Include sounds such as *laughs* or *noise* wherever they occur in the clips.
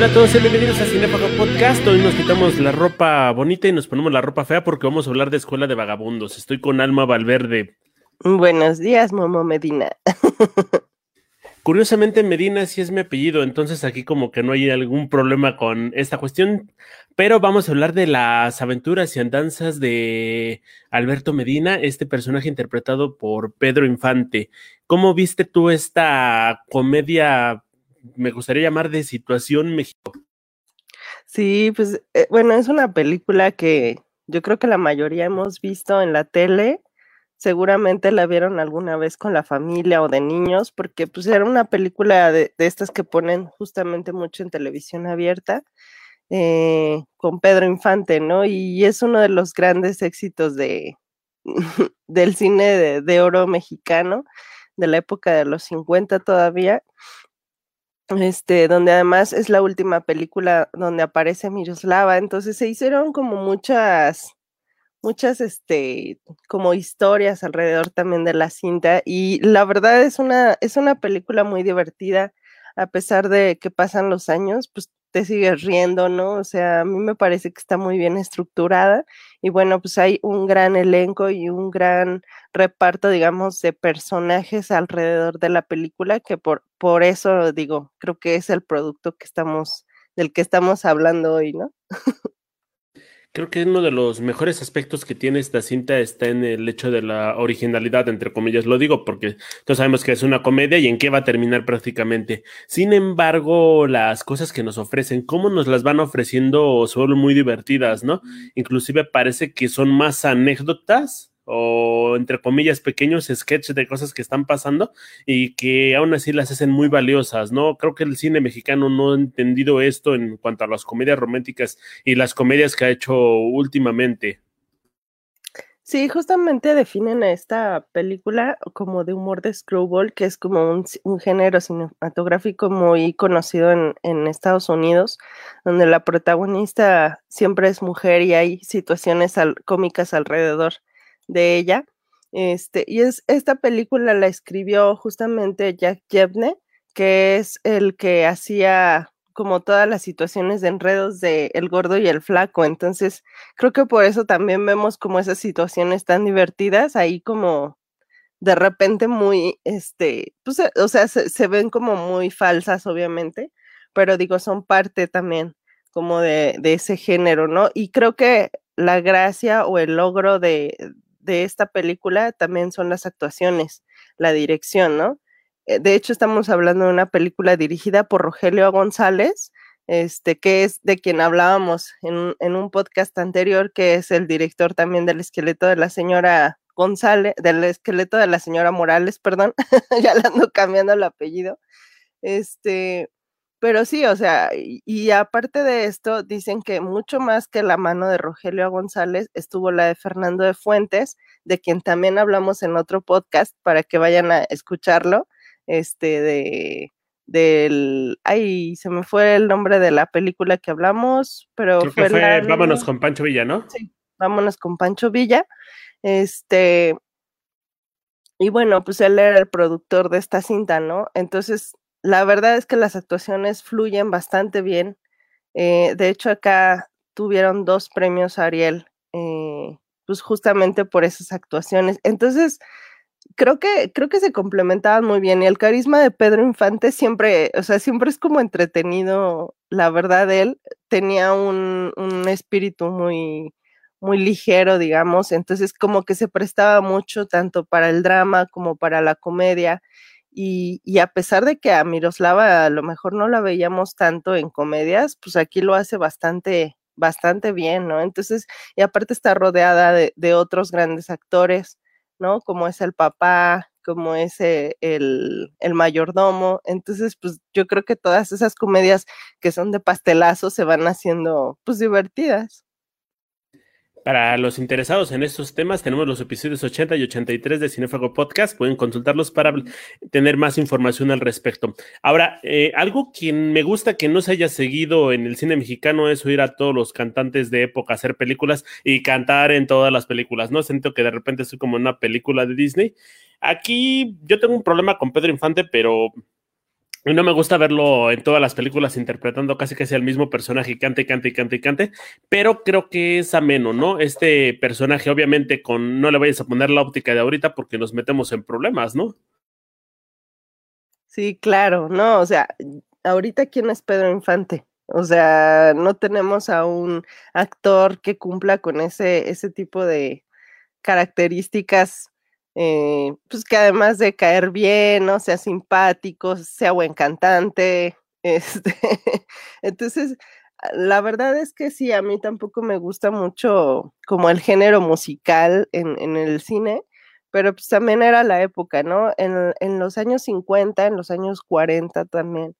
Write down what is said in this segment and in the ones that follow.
Hola a todos y bienvenidos a Cinefago Podcast. Hoy nos quitamos la ropa bonita y nos ponemos la ropa fea porque vamos a hablar de Escuela de Vagabundos. Estoy con Alma Valverde. Buenos días, Momo Medina. *laughs* Curiosamente, Medina sí es mi apellido, entonces aquí como que no hay algún problema con esta cuestión, pero vamos a hablar de las aventuras y andanzas de Alberto Medina, este personaje interpretado por Pedro Infante. ¿Cómo viste tú esta comedia, me gustaría llamar de situación México? Sí, pues eh, bueno, es una película que yo creo que la mayoría hemos visto en la tele seguramente la vieron alguna vez con la familia o de niños, porque pues era una película de, estas que ponen justamente mucho en televisión abierta, eh, con Pedro Infante, ¿no? Y es uno de los grandes éxitos de, *laughs* del cine de, oro mexicano, de la época de los 50 todavía, este, donde además es la última película donde aparece Miroslava, entonces se hicieron como muchas muchas, este, como historias alrededor también de la cinta y la verdad es una, es una película muy divertida, a pesar de que pasan los años, pues te sigues riendo, ¿no? O sea, a mí me parece que está muy bien estructurada y bueno, pues hay un gran elenco y un gran reparto, digamos, de personajes alrededor de la película que por, por eso digo, creo que es el producto que estamos, del que estamos hablando hoy, ¿no? *laughs* Creo que uno de los mejores aspectos que tiene esta cinta está en el hecho de la originalidad, entre comillas. Lo digo porque todos sabemos que es una comedia y en qué va a terminar prácticamente. Sin embargo, las cosas que nos ofrecen, cómo nos las van ofreciendo, son muy divertidas, ¿no? Inclusive parece que son más anécdotas o entre comillas pequeños sketches de cosas que están pasando y que aún así las hacen muy valiosas, ¿no? Creo que el cine mexicano no ha entendido esto en cuanto a las comedias románticas y las comedias que ha hecho últimamente. Sí, justamente definen a esta película como de humor de screwball, que es como un, género cinematográfico muy conocido en, en, Estados Unidos, donde la protagonista siempre es mujer y hay situaciones cómicas alrededor de ella. Este, y es, esta película la escribió justamente Jack Jebne, que es el que hacía como todas las situaciones de enredos de El Gordo y el Flaco. Entonces, creo que por eso también vemos como esas situaciones tan divertidas, ahí como de repente muy, este, pues, eh, o sea, se, se ven como muy falsas, obviamente, pero digo, son parte también como de, de ese género, ¿no? Y creo que la gracia o el logro de, de esta película también son las actuaciones, la dirección, ¿no? Eh, de hecho, estamos hablando de una película dirigida por Rogelio González, este, que es de quien hablábamos en, en un podcast anterior, que es el director también del esqueleto de la señora González, del esqueleto de la señora Morales, perdón, *laughs* ya le ando cambiando el apellido. Este, pero sí, o sea, y, aparte de esto, dicen que mucho más que la mano de Rogelio González estuvo la de Fernando de Fuentes, de quien también hablamos en otro podcast para que vayan a escucharlo, este de del ay, se me fue el nombre de la película que hablamos, pero fue, Vámonos con Pancho Villa, ¿no? Sí, Vámonos con Pancho Villa. Este y bueno, pues él era el productor de esta cinta, ¿no? Entonces, la verdad es que las actuaciones fluyen bastante bien. Eh, de hecho, acá tuvieron dos premios Ariel, eh, pues justamente por esas actuaciones. Entonces, creo que, creo que se complementaban muy bien. Y el carisma de Pedro Infante siempre, o sea, siempre es como entretenido. La verdad, él tenía un, un espíritu muy, muy ligero, digamos. Entonces, como que se prestaba mucho tanto para el drama como para la comedia. Y, a pesar de que a Miroslava a lo mejor no la veíamos tanto en comedias, pues aquí lo hace bastante, bastante bien, ¿no? Entonces, y aparte está rodeada de, otros grandes actores, ¿no? Como es el papá, como es eh, el, el, mayordomo. Entonces, pues yo creo que todas esas comedias que son de pastelazo se van haciendo, pues divertidas. Para los interesados en estos temas, tenemos los episodios 80 y 83 de Cinefago Podcast. Pueden consultarlos para tener más información al respecto. Ahora, eh, algo que me gusta que no se haya seguido en el cine mexicano es oír a todos los cantantes de época hacer películas y cantar en todas las películas, ¿no? Siento que de repente soy como una película de Disney. Aquí yo tengo un problema con Pedro Infante, pero Y no me gusta verlo en todas las películas interpretando casi que sea el mismo personaje, cante, cante, cante, cante, pero creo que es ameno, ¿no? Este personaje, obviamente, con no le vayas a poner la óptica de ahorita porque nos metemos en problemas, ¿no? Sí, claro, no, o sea, ahorita quién es Pedro Infante. O sea, no tenemos a un actor que cumpla con ese, ese tipo de características, eh, pues que además de caer bien, ¿no? Sea simpático, sea buen cantante. *laughs* Este, entonces, la verdad es que sí, a mí tampoco me gusta mucho como el género musical en, en el cine, pero pues también era la época, ¿no? En, en los años 50, en los años 40 también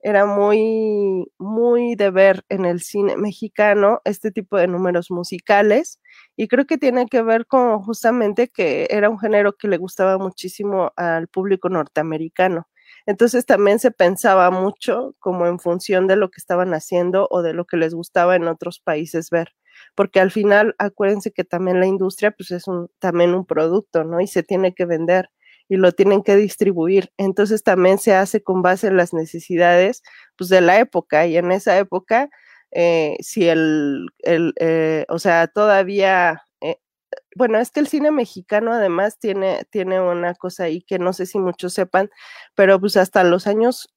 era muy, muy de ver en el cine mexicano este tipo de números musicales y creo que tiene que ver con justamente que era un género que le gustaba muchísimo al público norteamericano. Entonces también se pensaba mucho como en función de lo que estaban haciendo o de lo que les gustaba en otros países ver, porque al final acuérdense que también la industria pues es un, también un producto, ¿no? Y se tiene que vender y lo tienen que distribuir. Entonces también se hace con base en las necesidades pues, de la época y en esa época, eh, si el, el eh, o sea, todavía, eh, bueno, es que el cine mexicano además tiene, tiene una cosa ahí que no sé si muchos sepan, pero pues hasta los años,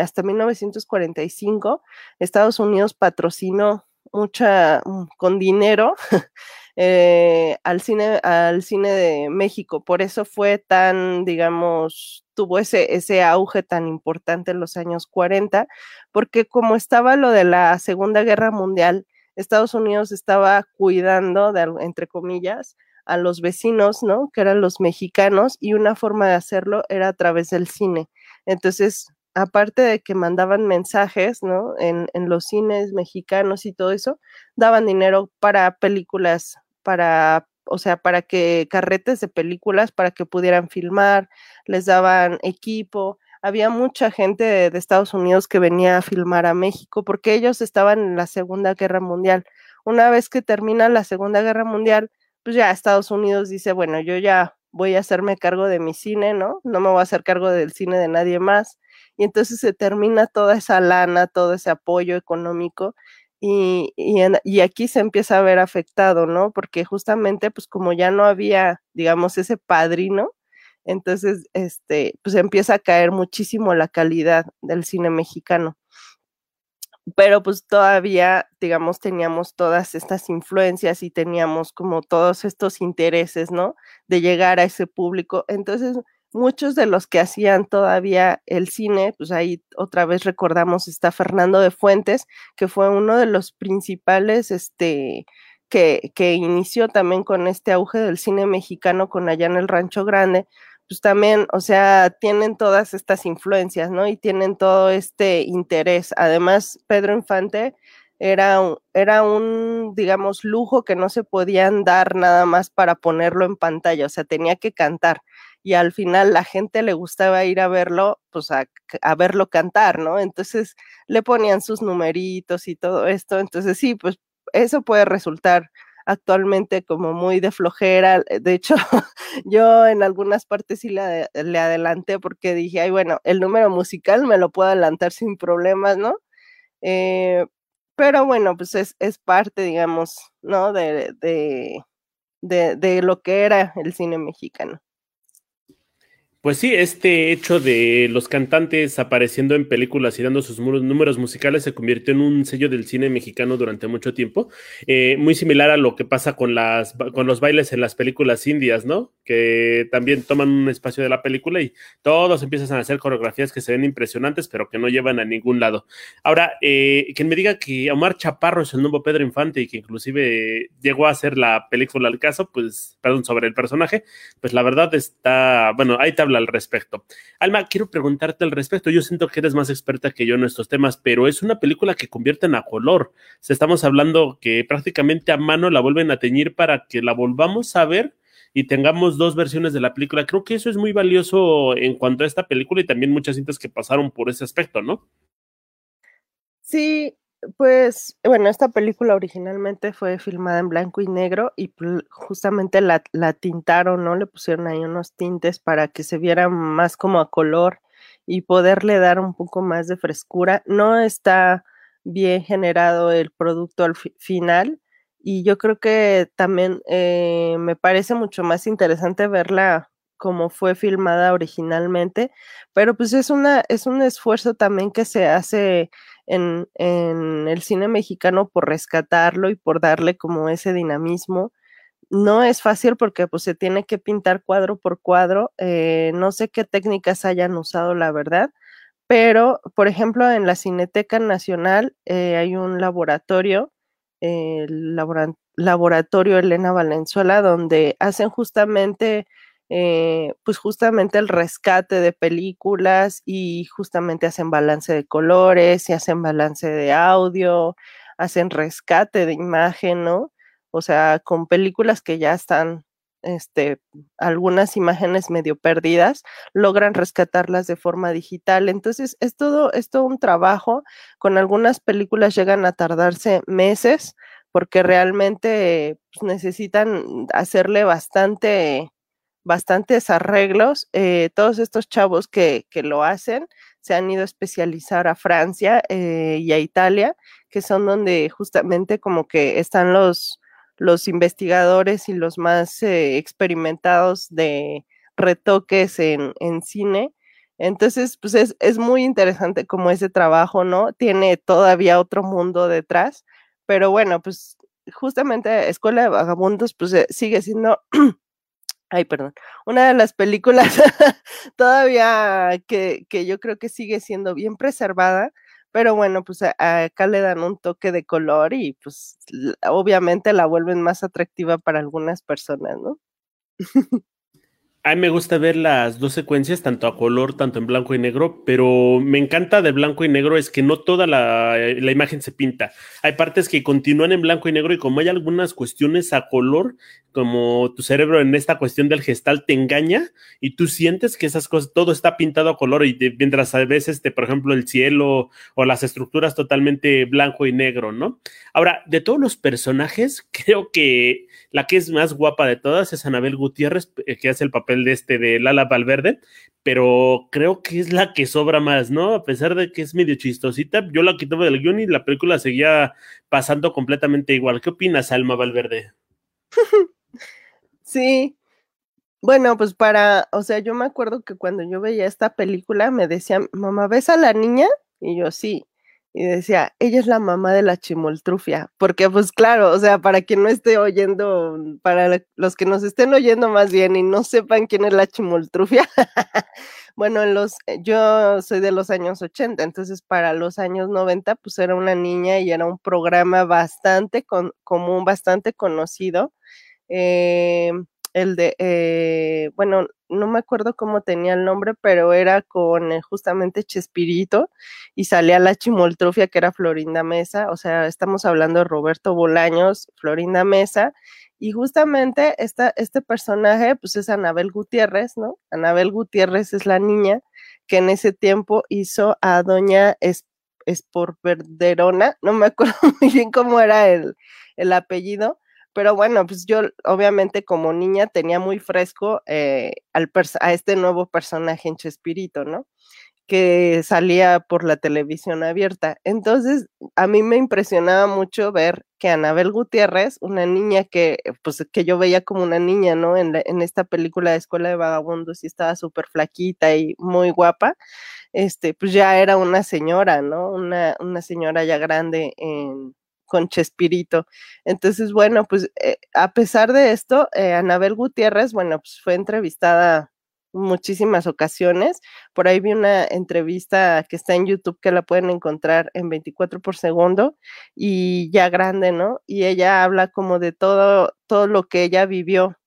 hasta 1945, Estados Unidos patrocinó mucha, mm, con dinero, *laughs* Eh, al, cine, al cine de México. Por eso fue tan, digamos, tuvo ese, ese auge tan importante en los años 40, porque como estaba lo de la Segunda Guerra Mundial, Estados Unidos estaba cuidando, de, entre comillas, a los vecinos, ¿no? Que eran los mexicanos, y una forma de hacerlo era a través del cine. Entonces, aparte de que mandaban mensajes, ¿no? En, en, los cines mexicanos y todo eso, daban dinero para películas, para, o sea, para que carretes de películas, para que pudieran filmar, les daban equipo. Había mucha gente de, de Estados Unidos que venía a filmar a México porque ellos estaban en la Segunda Guerra Mundial. Una vez que termina la Segunda Guerra Mundial, pues ya Estados Unidos dice, bueno, yo ya voy a hacerme cargo de mi cine, ¿no? No me voy a hacer cargo del cine de nadie más y entonces se termina toda esa lana, todo ese apoyo económico y, y, aquí se empieza a ver afectado, ¿no? Porque justamente, pues como ya no había, digamos, ese padrino, entonces, este, pues empieza a caer muchísimo la calidad del cine mexicano. Pero pues todavía, digamos, teníamos todas estas influencias y teníamos como todos estos intereses, ¿no? De llegar a ese público. Entonces, muchos de los que hacían todavía el cine, pues ahí otra vez recordamos está Fernando de Fuentes, que fue uno de los principales, este, que, que inició también con este auge del cine mexicano con allá en el Rancho Grande, pues también, o sea, tienen todas estas influencias, ¿no? Y tienen todo este interés. Además, Pedro Infante era era un, digamos, lujo que no se podían dar nada más para ponerlo en pantalla, o sea, tenía que cantar y al final la gente le gustaba ir a verlo, pues a, verlo cantar, ¿no? Entonces le ponían sus numeritos y todo esto, entonces sí, pues eso puede resultar actualmente como muy de flojera. De hecho, *laughs* yo en algunas partes sí le, le, adelanté porque dije, ay, bueno, el número musical me lo puedo adelantar sin problemas, ¿no? Eh, pero bueno, pues es, es parte, digamos, ¿no? De, de, de, de lo que era el cine mexicano. Pues sí, este hecho de los cantantes apareciendo en películas y dando sus números musicales se convirtió en un sello del cine mexicano durante mucho tiempo, eh, muy similar a lo que pasa con, las, con los bailes en las películas indias, ¿no? Que también toman un espacio de la película y todos empiezan a hacer coreografías que se ven impresionantes, pero que no llevan a ningún lado. Ahora, eh, quien me diga que Omar Chaparro es el nuevo Pedro Infante y que inclusive llegó a hacer la película al caso, pues, perdón, sobre el personaje, pues la verdad está, bueno, ahí te al respecto. Alma, quiero preguntarte al respecto. Yo siento que eres más experta que yo en estos temas, pero es una película que convierten a color. Estamos hablando que prácticamente a mano la vuelven a teñir para que la volvamos a ver y tengamos dos versiones de la película. Creo que eso es muy valioso en cuanto a esta película y también muchas cintas que pasaron por ese aspecto, ¿no? Sí, pues bueno, esta película originalmente fue filmada en blanco y negro y justamente la, la, tintaron, ¿no? Le pusieron ahí unos tintes para que se viera más como a color y poderle dar un poco más de frescura. No está bien generado el producto al final y yo creo que también eh, me parece mucho más interesante verla como fue filmada originalmente, pero pues es una, es un esfuerzo también que se hace en, en el cine mexicano por rescatarlo y por darle como ese dinamismo no es fácil porque pues se tiene que pintar cuadro por cuadro. Eh, no sé qué técnicas hayan usado, la verdad, pero por ejemplo en la Cineteca Nacional eh, hay un laboratorio, el laboratorio Elena Valenzuela, donde hacen justamente eh, pues justamente el rescate de películas y justamente hacen balance de colores y hacen balance de audio, hacen rescate de imagen, ¿no? o sea, con películas que ya están, este, algunas imágenes medio perdidas, logran rescatarlas de forma digital. Entonces, es todo, es todo un trabajo. Con algunas películas llegan a tardarse meses porque realmente pues, necesitan hacerle bastante, bastantes arreglos. Eh, todos estos chavos que, que, lo hacen se han ido a especializar a Francia eh, y a Italia, que son donde justamente como que están los, los investigadores y los más eh, experimentados de retoques en, cine. Entonces, pues es, es, muy interesante como ese trabajo, ¿no? Tiene todavía otro mundo detrás, pero bueno, pues justamente Escuela de Vagabundos, pues sigue siendo, ay, perdón, una de las películas *laughs* todavía que, que yo creo que sigue siendo bien preservada pero bueno, pues acá le dan un toque de color y pues obviamente la vuelven más atractiva para algunas personas, ¿no? *laughs* A mí me gusta ver las dos secuencias, tanto a color, tanto en blanco y negro, pero me encanta de blanco y negro es que no toda la, la, imagen se pinta. Hay partes que continúan en blanco y negro y como hay algunas cuestiones a color, como tu cerebro en esta cuestión del gestal te engaña y tú sientes que esas cosas, todo está pintado a color y mientras a veces, este, por ejemplo, el cielo o las estructuras totalmente blanco y negro, ¿no? Ahora, de todos los personajes, *laughs* creo que la que es más guapa de todas es Anabel Gutiérrez, eh, que hace el papel de este de Lala Valverde, pero creo que es la que sobra más, ¿no? A pesar de que es medio chistosita, yo la quitaba del guion y la película seguía pasando completamente igual. ¿Qué opinas, Alma Valverde? *laughs* Sí. Bueno, pues para, o sea, yo me acuerdo que cuando yo veía esta película me decían, mamá, ¿ves a la niña? Y yo sí. Y decía, ella es la mamá de la chimoltrufia, porque pues claro, o sea, para quien no esté oyendo, para los que nos estén oyendo más bien y no sepan quién es la chimoltrufia, *laughs* bueno, en los, eh, yo soy de los años 80, entonces para los años 90 pues era una niña y era un programa bastante común, bastante conocido eh, el de, eh, bueno, no me acuerdo cómo tenía el nombre, pero era con eh, justamente Chespirito y salía la chimoltrufia que era Florinda Mesa, o sea, estamos hablando de Roberto Bolaños, Florinda Mesa, y justamente esta, este personaje, pues es Anabel Gutiérrez, ¿no? Anabel Gutiérrez es la niña que en ese tiempo hizo a doña Esporverderona, no me acuerdo *laughs* muy bien cómo era el, el apellido, pero bueno, pues yo obviamente como niña tenía muy fresco eh, al a este nuevo personaje en Chespirito, ¿no? Que salía por la televisión abierta. Entonces, a mí me impresionaba mucho ver que Anabel Gutiérrez, una niña que, pues, que yo veía como una niña, ¿no? En, en esta película de Escuela de Vagabundos y estaba súper flaquita y muy guapa, este, pues ya era una señora, ¿no? Una, una señora ya grande en con Chespirito. Entonces, bueno, pues eh, a pesar de esto, eh, Anabel Gutiérrez, bueno, pues fue entrevistada muchísimas ocasiones. Por ahí vi una entrevista que está en YouTube que la pueden encontrar en 24 por segundo y ya grande, ¿no? Y ella habla como de todo, todo lo que ella vivió,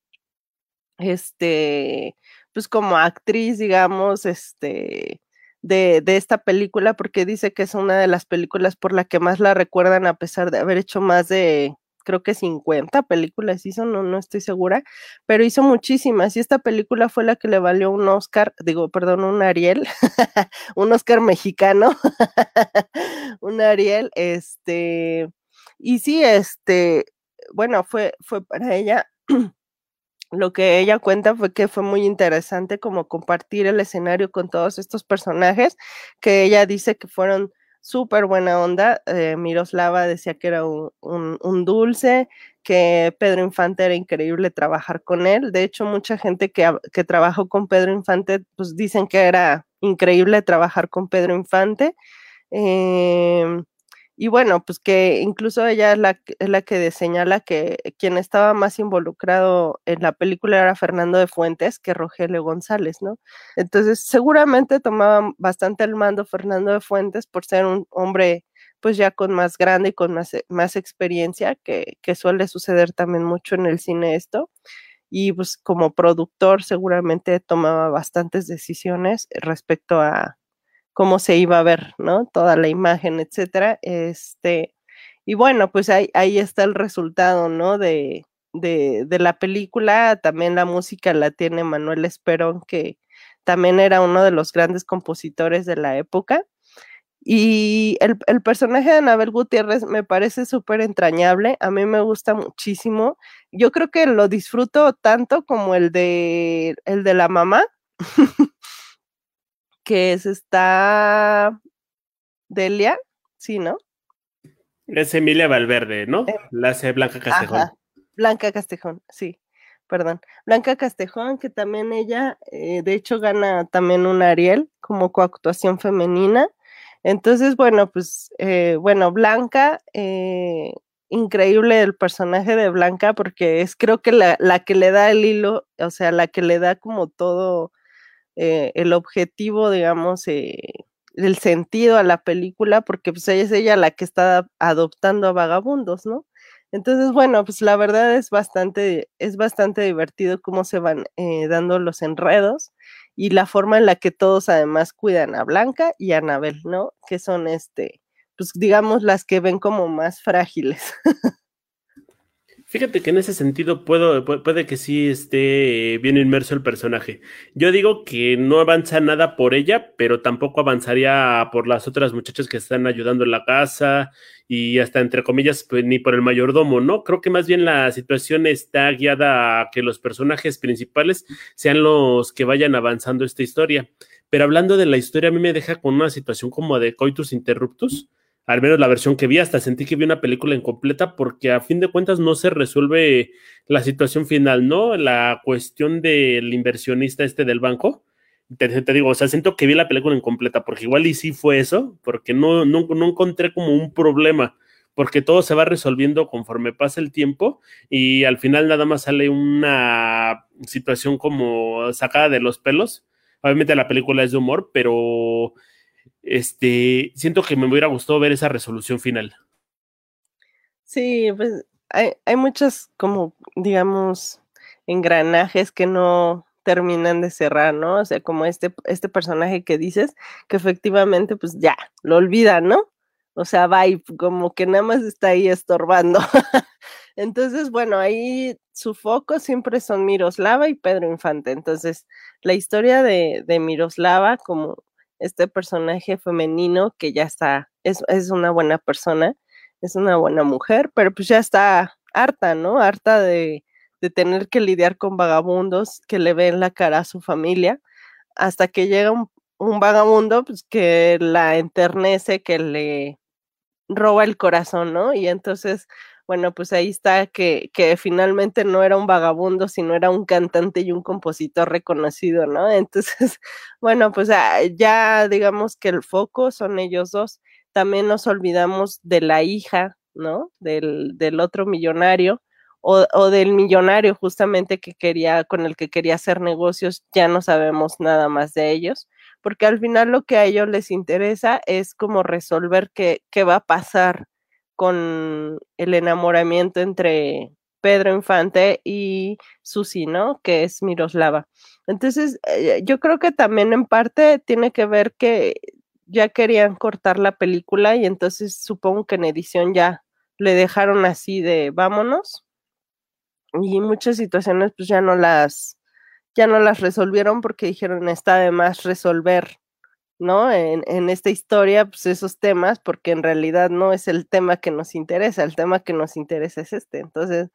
este, pues como actriz, digamos, este, de, de, esta película porque dice que es una de las películas por la que más la recuerdan a pesar de haber hecho más de, creo que 50 películas hizo, no, no estoy segura, pero hizo muchísimas. Y esta película fue la que le valió un Oscar, digo, perdón, un Ariel, *laughs* un Oscar mexicano, *laughs* un Ariel, este, y sí, este, bueno, fue, fue para ella *clears throat* lo que ella cuenta fue que fue muy interesante como compartir el escenario con todos estos personajes, que ella dice que fueron súper buena onda. Eh, Miroslava decía que era un, dulce, que Pedro Infante era increíble trabajar con él. De hecho, mucha gente que, que trabajó con Pedro Infante, pues dicen que era increíble trabajar con Pedro Infante. Eh, y bueno, pues que incluso ella es la, es la que señala que quien estaba más involucrado en la película era Fernando de Fuentes que Rogelio González, ¿no? Entonces, seguramente tomaba bastante el mando Fernando de Fuentes por ser un hombre pues ya con más grande y con más, más experiencia, que, que suele suceder también mucho en el cine esto. Y pues como productor seguramente tomaba bastantes decisiones respecto a, cómo se iba a ver, ¿no? Toda la imagen, etcétera. Este, y bueno, pues ahí, ahí está el resultado, ¿no? De, de, de, la película. También la música la tiene Manuel Esperón, que también era uno de los grandes compositores de la época. Y el, el personaje de Anabel Gutiérrez me parece súper entrañable, a mí me gusta muchísimo. Yo creo que lo disfruto tanto como el de, el de la mamá. *laughs* que es esta Delia, sí, ¿no? Es Emilia Valverde, ¿no? Em, la hace Blanca Castejón. Blanca Castejón, sí, perdón. Blanca Castejón, que también ella, eh, de hecho, gana también un Ariel como coactuación femenina. Entonces, bueno, pues, eh, bueno, Blanca, eh, increíble el personaje de Blanca, porque es creo que la, la que le da el hilo, o sea, la que le da como todo eh, el objetivo, digamos, eh, el sentido a la película, porque pues es ella la que está adoptando a vagabundos, ¿no? Entonces, bueno, pues la verdad es bastante, es bastante divertido cómo se van eh, dando los enredos y la forma en la que todos además cuidan a Blanca y a Anabel, ¿no? Que son este, pues digamos las que ven como más frágiles. *laughs* Fíjate que en ese sentido puedo, puede que sí esté bien inmerso el personaje. Yo digo que no avanza nada por ella, pero tampoco avanzaría por las otras muchachas que están ayudando en la casa y hasta entre comillas, pues, ni por el mayordomo, ¿no? Creo que más bien la situación está guiada a que los personajes principales sean los que vayan avanzando esta historia. Pero hablando de la historia, a mí me deja con una situación como de coitus interruptus al menos la versión que vi, hasta sentí que vi una película incompleta porque a fin de cuentas no se resuelve la situación final, ¿no? La cuestión del inversionista este del banco. Te, digo, o sea, siento que vi la película incompleta porque igual y sí fue eso, porque no, no, no encontré como un problema, porque todo se va resolviendo conforme pasa el tiempo y al final nada más sale una situación como sacada de los pelos. Obviamente la película es de humor, pero este, siento que me hubiera gustado ver esa resolución final. Sí, pues hay, hay muchos como, digamos, engranajes que no terminan de cerrar, ¿no? O sea, como este, este personaje que dices, que efectivamente, pues ya, lo olvida, ¿no? O sea, va y como que nada más está ahí estorbando. *laughs* Entonces, bueno, ahí su foco siempre son Miroslava y Pedro Infante. Entonces, la historia de, de Miroslava, como este personaje femenino que ya está, es, es una buena persona, es una buena mujer, pero pues ya está harta, ¿no? Harta de, de tener que lidiar con vagabundos que le ven la cara a su familia, hasta que llega un, un vagabundo pues, que la enternece, que le roba el corazón, ¿no? Y entonces bueno, pues ahí está que, que finalmente no era un vagabundo, sino era un cantante y un compositor reconocido, ¿no? Entonces, *laughs* bueno, pues ah, ya digamos que el foco son ellos dos. También nos olvidamos de la hija, ¿no? Del, del otro millonario. O, o, del millonario justamente que quería, con el que quería hacer negocios, ya no sabemos nada más de ellos, porque al final lo que a ellos les interesa es como resolver qué, qué va a pasar con el enamoramiento entre Pedro Infante y Susi, ¿no? Que es Miroslava. Entonces, eh, yo creo que también en parte tiene que ver que ya querían cortar la película y entonces supongo que en edición ya le dejaron así de vámonos. Y muchas situaciones pues ya no las ya no las resolvieron porque dijeron está de más resolver ¿no? En, en, esta historia, pues esos temas, porque en realidad no es el tema que nos interesa, el tema que nos interesa es este. Entonces,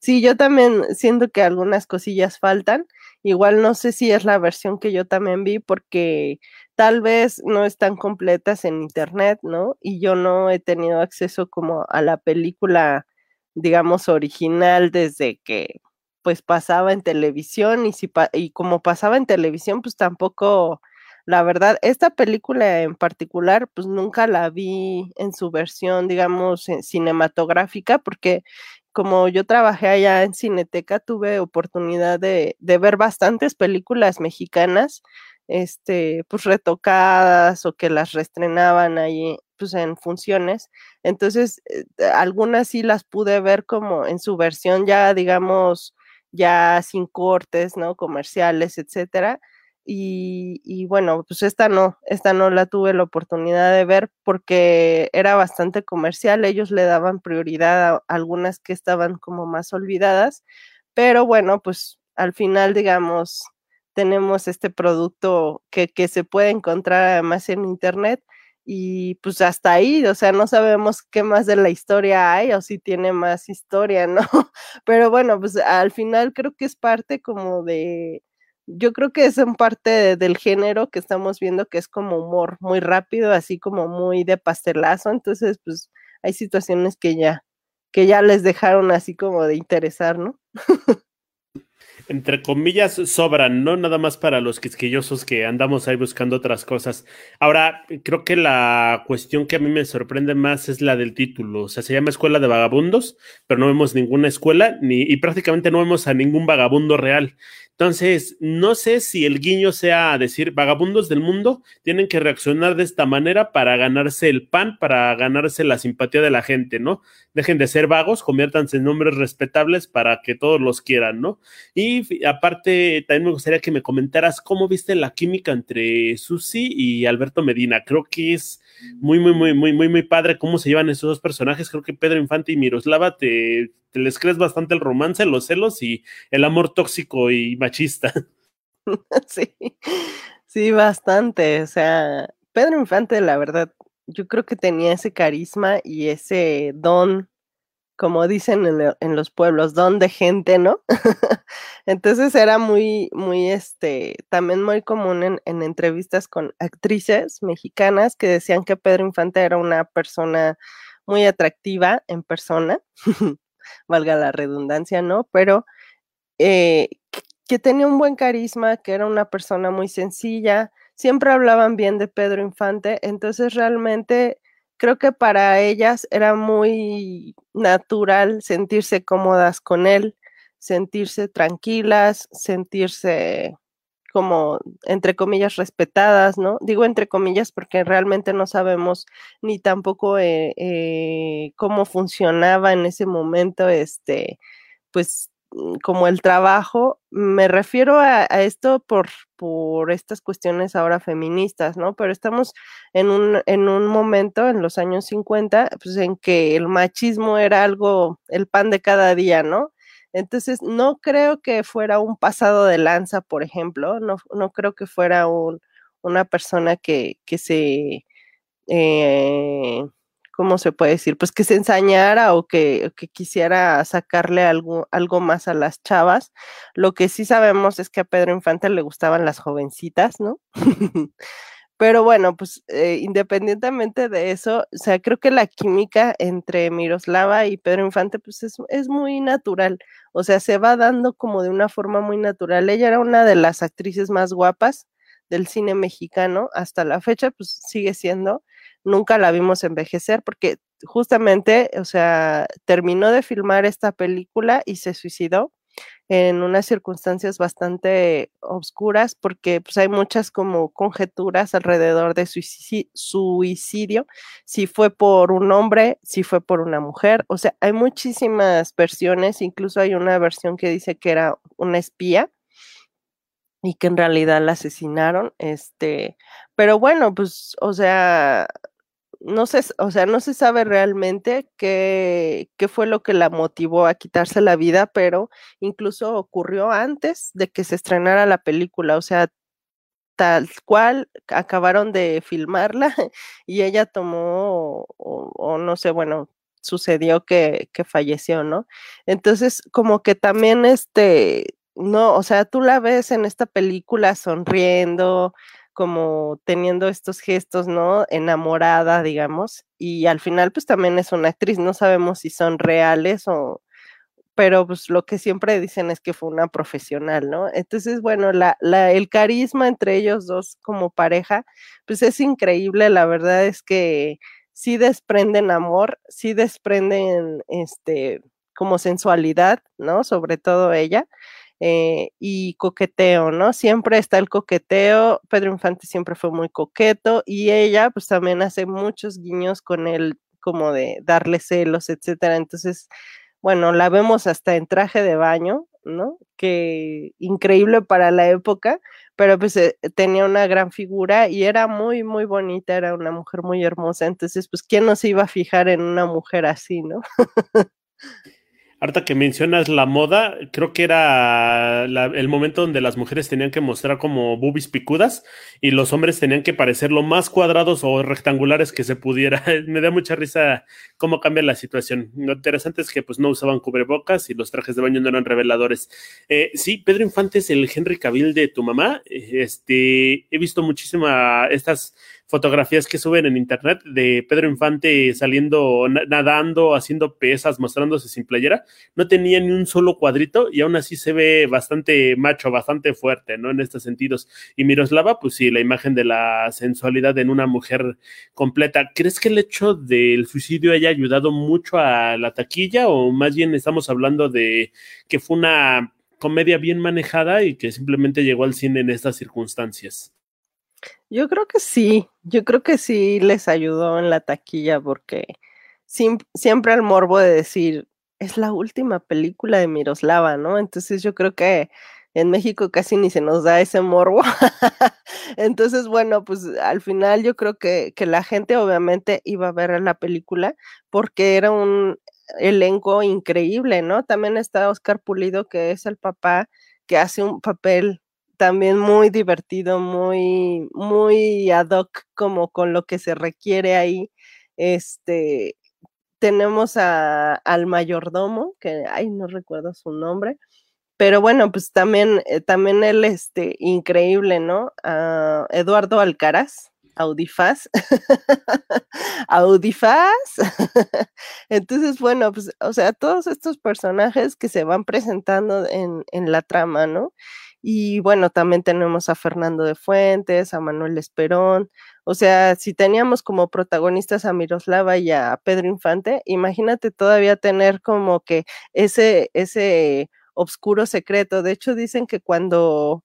sí, yo también siento que algunas cosillas faltan. Igual no sé si es la versión que yo también vi, porque tal vez no están completas en internet, ¿no? Y yo no he tenido acceso como a la película, digamos, original desde que pues pasaba en televisión y si y como pasaba en televisión, pues tampoco la verdad, esta película en particular, pues nunca la vi en su versión, digamos, cinematográfica, porque como yo trabajé allá en Cineteca, tuve oportunidad de, de, ver bastantes películas mexicanas, este, pues retocadas o que las reestrenaban ahí, pues en funciones. Entonces, eh, algunas sí las pude ver como en su versión ya, digamos, ya sin cortes, ¿no? Comerciales, etcétera y, bueno, pues esta no, esta no la tuve la oportunidad de ver porque era bastante comercial, ellos le daban prioridad a algunas que estaban como más olvidadas, pero bueno, pues al final, digamos, tenemos este producto que, que se puede encontrar además en internet y pues hasta ahí, o sea, no sabemos qué más de la historia hay o si tiene más historia, *laughs* ¿no? Pero bueno, pues al final creo que es parte como de yo creo que es en parte del género que estamos viendo que es como humor muy rápido, así como muy de pastelazo, entonces pues hay situaciones que ya que ya les dejaron así como de interesar, ¿no? entre comillas, sobran, ¿no? Nada más para los quisquillosos que andamos ahí buscando otras cosas. Ahora, creo que la cuestión que a mí me sorprende más es la del título. O sea, se llama Escuela de Vagabundos, pero no vemos ninguna escuela ni, y prácticamente no vemos a ningún vagabundo real. Entonces, no sé si el guiño sea decir, vagabundos del mundo tienen que reaccionar de esta manera para ganarse el pan, para ganarse la simpatía de la gente, ¿no? Dejen de ser vagos, conviértanse en nombres respetables para que todos los quieran, ¿no? Y aparte, también me gustaría que me comentaras cómo viste la química entre Susi y Alberto Medina. Creo que es muy, muy, muy, muy, muy, muy padre cómo se llevan esos dos personajes. Creo que Pedro Infante y Miroslava te, les crees bastante el romance, los celos y el amor tóxico y machista. *laughs* *laughs* Sí, sí, bastante. O sea, Pedro Infante, la verdad, yo creo que tenía ese carisma y ese don como dicen en, los pueblos, don de gente, ¿no? *laughs* Entonces era muy, muy, este, también muy común en, en, entrevistas con actrices mexicanas que decían que Pedro Infante era una persona muy atractiva en persona, *laughs* valga la redundancia, ¿no? Pero eh, que tenía un buen carisma, que era una persona muy sencilla, siempre hablaban bien de Pedro Infante, entonces realmente creo que para ellas era muy natural sentirse cómodas con él, sentirse tranquilas, sentirse como, entre comillas, respetadas, ¿no? Digo entre comillas porque realmente no sabemos ni tampoco eh, eh, cómo funcionaba en ese momento, este, pues como el trabajo, me refiero a, esto por, por estas cuestiones ahora feministas, ¿no? Pero estamos en un, en un momento, en los años 50, pues en que el machismo era algo, el pan de cada día, ¿no? Entonces, no creo que fuera un pasado de lanza, por ejemplo, no, no creo que fuera un, una persona que, que se... Eh, ¿cómo se puede decir? Pues que se ensañara o que, quisiera sacarle algo, algo más a las chavas. Lo que sí sabemos es que a Pedro Infante le gustaban las jovencitas, ¿no? *laughs* Pero bueno, pues eh, independientemente de eso, o sea, creo que la química entre Miroslava y Pedro Infante, pues es, es, muy natural. O sea, se va dando como de una forma muy natural. Ella era una de las actrices más guapas del cine mexicano hasta la fecha, pues sigue siendo nunca la vimos envejecer porque justamente, o sea, terminó de filmar esta película y se suicidó en unas circunstancias bastante oscuras porque pues hay muchas como conjeturas alrededor de suicidio, si fue por un hombre, si fue por una mujer, o sea, hay muchísimas versiones, incluso hay una versión que dice que era una espía y que en realidad la asesinaron, este, pero bueno, pues, o sea, no se, o sea, no se sabe realmente qué, qué fue lo que la motivó a quitarse la vida, pero incluso ocurrió antes de que se estrenara la película, o sea, tal cual acabaron de filmarla *laughs* y ella tomó, o, no sé, bueno, sucedió que, que, falleció, ¿no? Entonces, como que también este, no, o sea, tú la ves en esta película sonriendo, como teniendo estos gestos, ¿no? Enamorada, digamos, y al final pues también es una actriz, no sabemos si son reales o, pero pues lo que siempre dicen es que fue una profesional, ¿no? Entonces, bueno, la, la, el carisma entre ellos dos como pareja, pues es increíble, la verdad es que sí desprenden amor, sí desprenden, este, como sensualidad, ¿no? Sobre todo ella. Eh, y coqueteo, ¿no? Siempre está el coqueteo, Pedro Infante siempre fue muy coqueto y ella pues también hace muchos guiños con él como de darle celos, etcétera. Entonces, bueno, la vemos hasta en traje de baño, ¿no? Que increíble para la época, pero pues eh, tenía una gran figura y era muy, muy bonita, era una mujer muy hermosa. Entonces, pues, ¿quién nos iba a fijar en una mujer así, no? *laughs* Ahorita que mencionas la moda, creo que era el momento donde las mujeres tenían que mostrar como boobies picudas y los hombres tenían que parecer lo más cuadrados o rectangulares que se pudiera. *laughs* Me da mucha risa cómo cambia la situación. Lo interesante es que pues no usaban cubrebocas y los trajes de baño no eran reveladores. Eh, sí, Pedro Infante es el Henry Cavill de tu mamá. Este, he visto muchísimas estas fotografías que suben en internet de Pedro Infante saliendo, nadando, haciendo pesas, mostrándose sin playera. No tenía ni un solo cuadrito y aún así se ve bastante macho, bastante fuerte, ¿no? En estos sentidos. Y Miroslava, pues sí, la imagen de la sensualidad en una mujer completa. ¿Crees que el hecho del suicidio haya ayudado mucho a la taquilla o más bien estamos hablando de que fue una comedia bien manejada y que simplemente llegó al cine en estas circunstancias? Yo creo que sí, yo creo que sí les ayudó en la taquilla porque siempre el morbo de decir, es la última película de Miroslava, ¿no? Entonces yo creo que en México casi ni se nos da ese morbo. *laughs* Entonces, bueno, pues al final yo creo que, que la gente obviamente iba a ver la película porque era un elenco increíble, ¿no? También está Oscar Pulido, que es el papá que hace un papel también muy divertido, muy, muy ad hoc como con lo que se requiere ahí. Este, tenemos a, al mayordomo, que, ay, no recuerdo su nombre, pero bueno, pues también, eh, también él, este, increíble, ¿no? a Eduardo Alcaraz, Audifaz. *laughs* Audifaz. *laughs* Entonces, bueno, pues, o sea, todos estos personajes que se van presentando en, en la trama, ¿no? Y bueno, también tenemos a Fernando de Fuentes, a Manuel Esperón. O sea, si teníamos como protagonistas a Miroslava y a Pedro Infante, imagínate todavía tener como que ese, ese obscuro secreto. De hecho, dicen que cuando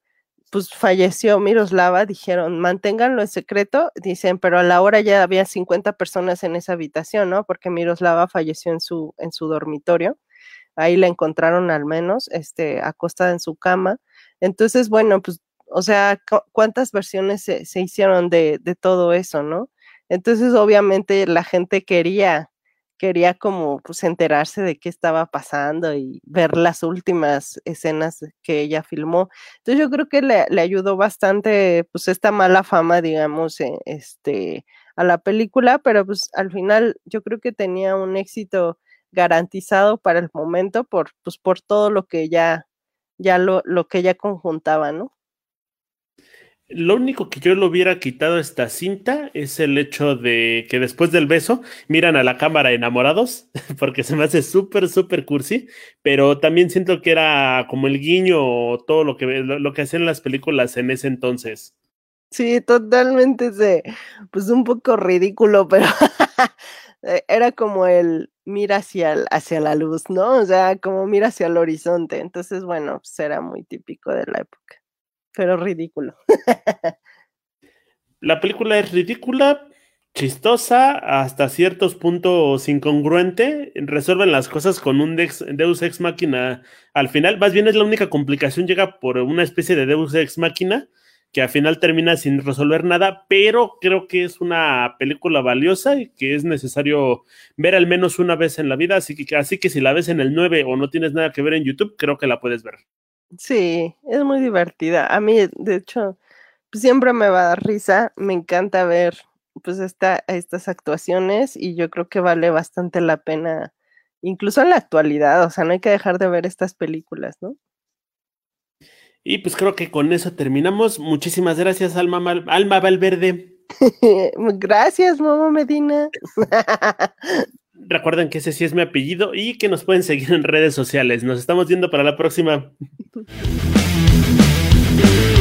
pues falleció Miroslava, dijeron, manténganlo en secreto, dicen, pero a la hora ya había 50 personas en esa habitación, ¿no? Porque Miroslava falleció en su, en su dormitorio. Ahí la encontraron al menos, este, acostada en su cama. Entonces, bueno, pues, o sea, ¿cuántas versiones se, hicieron de, de, todo eso, no? Entonces, obviamente, la gente quería, quería como, pues, enterarse de qué estaba pasando y ver las últimas escenas que ella filmó. Entonces, yo creo que le, le ayudó bastante, pues, esta mala fama, digamos, eh, este, a la película, pero pues, al final, yo creo que tenía un éxito garantizado para el momento por, pues, por todo lo que ya ya lo, lo que ya conjuntaba, ¿no? Lo único que yo le hubiera quitado a esta cinta es el hecho de que después del beso miran a la cámara enamorados, *laughs* porque se me hace súper, súper cursi, pero también siento que era como el guiño o todo lo que, lo, que hacían las películas en ese entonces. Sí, totalmente, pues un poco ridículo, pero *laughs* era como el mira hacia, hacia la luz, ¿no? O sea, como mira hacia el horizonte. Entonces, bueno, pues era muy típico de la época, pero ridículo. *laughs* la película es ridícula, chistosa, hasta ciertos puntos incongruente. Resuelven las cosas con un Deus Ex Máquina al final. Más bien es la única complicación, llega por una especie de Deus Ex Máquina que al final termina sin resolver nada, pero creo que es una película valiosa y que es necesario ver al menos una vez en la vida, así que, así que si la ves en el 9 o no tienes nada que ver en YouTube, creo que la puedes ver. Sí, es muy divertida. A mí, de hecho, siempre me va a dar risa, me encanta ver pues esta, estas actuaciones y yo creo que vale bastante la pena, incluso en la actualidad, o sea, no hay que dejar de ver estas películas, ¿no? Y pues creo que con eso terminamos. Muchísimas gracias, Alma, Alma Valverde. *laughs* gracias, Momo Medina. *laughs* Recuerden que ese sí es mi apellido y que nos pueden seguir en redes sociales. Nos estamos viendo para la próxima. *laughs*